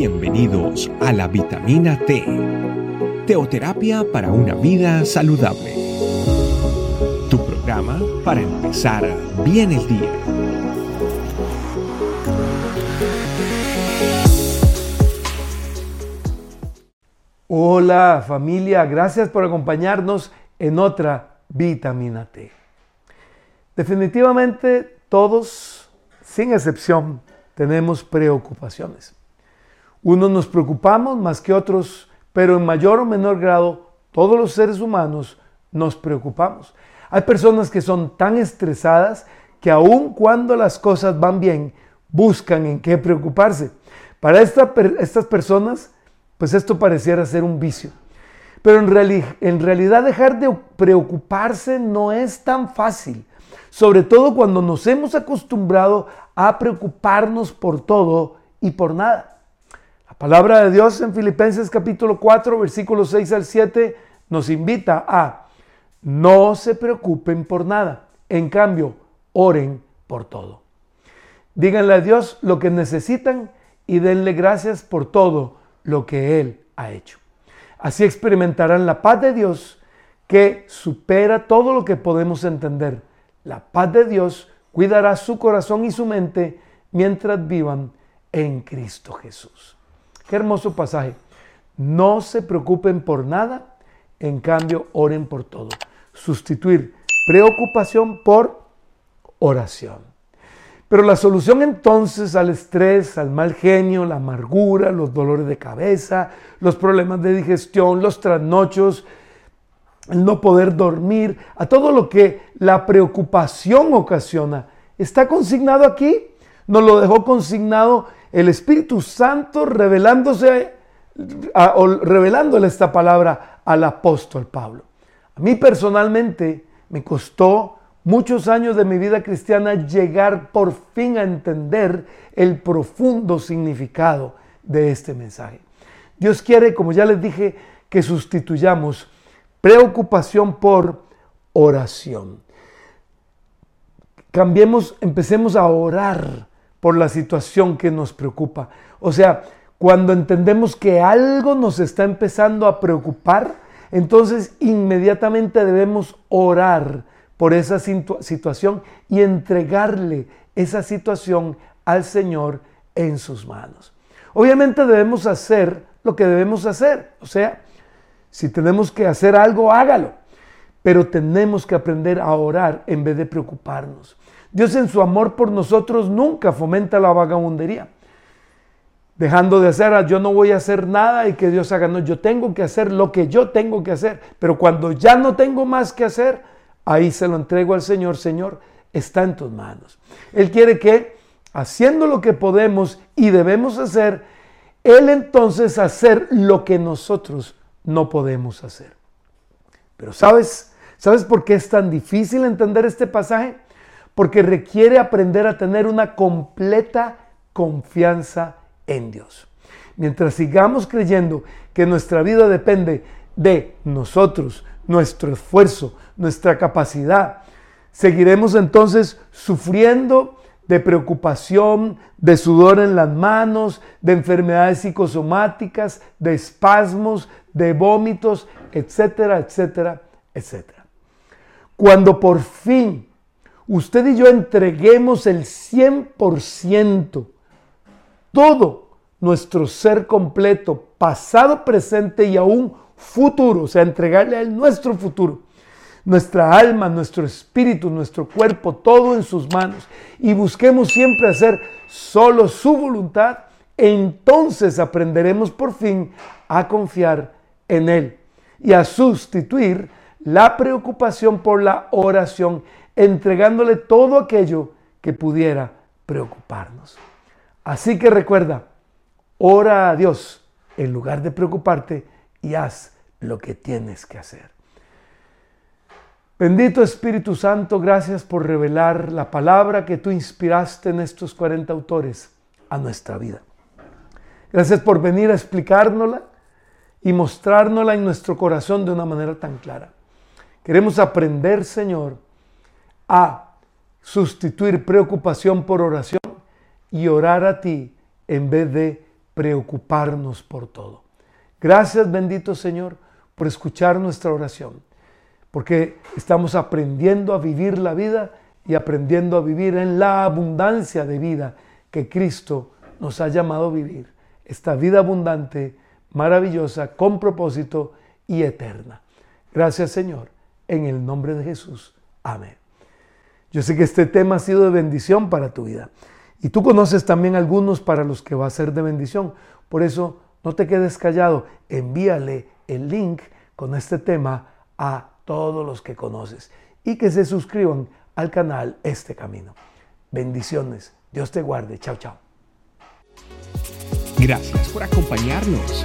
Bienvenidos a la vitamina T, teoterapia para una vida saludable. Tu programa para empezar bien el día. Hola familia, gracias por acompañarnos en otra vitamina T. Definitivamente todos, sin excepción, tenemos preocupaciones. Unos nos preocupamos más que otros, pero en mayor o menor grado, todos los seres humanos nos preocupamos. Hay personas que son tan estresadas que aun cuando las cosas van bien, buscan en qué preocuparse. Para estas personas, pues esto pareciera ser un vicio. Pero en, en realidad dejar de preocuparse no es tan fácil, sobre todo cuando nos hemos acostumbrado a preocuparnos por todo y por nada. La palabra de Dios en Filipenses capítulo 4, versículos 6 al 7 nos invita a no se preocupen por nada, en cambio, oren por todo. Díganle a Dios lo que necesitan y denle gracias por todo lo que Él ha hecho. Así experimentarán la paz de Dios que supera todo lo que podemos entender. La paz de Dios cuidará su corazón y su mente mientras vivan en Cristo Jesús. Qué hermoso pasaje. No se preocupen por nada, en cambio oren por todo. Sustituir preocupación por oración. Pero la solución entonces al estrés, al mal genio, la amargura, los dolores de cabeza, los problemas de digestión, los trasnochos, el no poder dormir, a todo lo que la preocupación ocasiona, está consignado aquí. Nos lo dejó consignado el Espíritu Santo revelándose, o revelándole esta palabra al apóstol Pablo. A mí personalmente me costó muchos años de mi vida cristiana llegar por fin a entender el profundo significado de este mensaje. Dios quiere, como ya les dije, que sustituyamos preocupación por oración. Cambiemos, empecemos a orar por la situación que nos preocupa. O sea, cuando entendemos que algo nos está empezando a preocupar, entonces inmediatamente debemos orar por esa situación y entregarle esa situación al Señor en sus manos. Obviamente debemos hacer lo que debemos hacer, o sea, si tenemos que hacer algo, hágalo. Pero tenemos que aprender a orar en vez de preocuparnos. Dios en su amor por nosotros nunca fomenta la vagabundería. Dejando de hacer, ah, yo no voy a hacer nada y que Dios haga. No, yo tengo que hacer lo que yo tengo que hacer. Pero cuando ya no tengo más que hacer, ahí se lo entrego al Señor. Señor, está en tus manos. Él quiere que, haciendo lo que podemos y debemos hacer, Él entonces hacer lo que nosotros no podemos hacer. Pero ¿sabes? ¿Sabes por qué es tan difícil entender este pasaje? Porque requiere aprender a tener una completa confianza en Dios. Mientras sigamos creyendo que nuestra vida depende de nosotros, nuestro esfuerzo, nuestra capacidad, seguiremos entonces sufriendo de preocupación, de sudor en las manos, de enfermedades psicosomáticas, de espasmos, de vómitos, etcétera, etcétera, etcétera. Cuando por fin usted y yo entreguemos el 100%, todo nuestro ser completo, pasado, presente y aún futuro, o sea, entregarle a nuestro futuro, nuestra alma, nuestro espíritu, nuestro cuerpo, todo en sus manos, y busquemos siempre hacer solo su voluntad, entonces aprenderemos por fin a confiar en Él y a sustituir la preocupación por la oración, entregándole todo aquello que pudiera preocuparnos. Así que recuerda, ora a Dios en lugar de preocuparte y haz lo que tienes que hacer. Bendito Espíritu Santo, gracias por revelar la palabra que tú inspiraste en estos 40 autores a nuestra vida. Gracias por venir a explicárnosla y mostrárnosla en nuestro corazón de una manera tan clara. Queremos aprender, Señor, a sustituir preocupación por oración y orar a ti en vez de preocuparnos por todo. Gracias, bendito Señor, por escuchar nuestra oración, porque estamos aprendiendo a vivir la vida y aprendiendo a vivir en la abundancia de vida que Cristo nos ha llamado a vivir. Esta vida abundante, maravillosa, con propósito y eterna. Gracias Señor, en el nombre de Jesús. Amén. Yo sé que este tema ha sido de bendición para tu vida. Y tú conoces también algunos para los que va a ser de bendición. Por eso no te quedes callado. Envíale el link con este tema a todos los que conoces y que se suscriban al canal Este Camino. Bendiciones. Dios te guarde. Chao, chao. Gracias por acompañarnos.